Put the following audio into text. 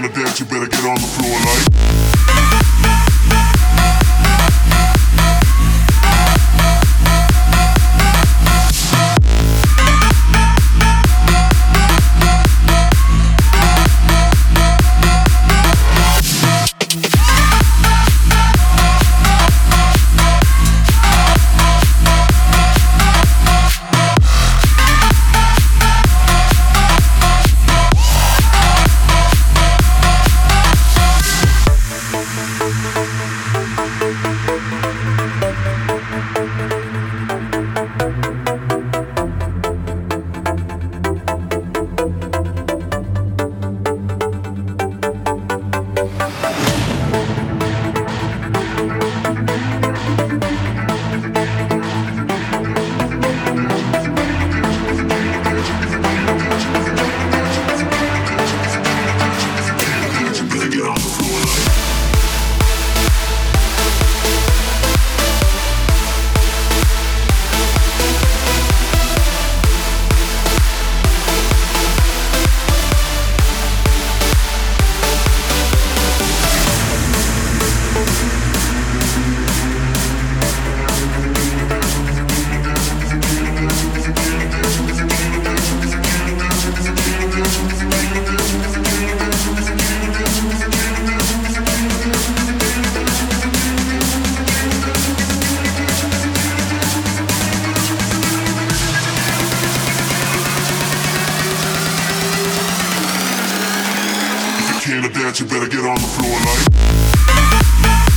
can't dance, you better get on the floor like. that, you better get on the floor like.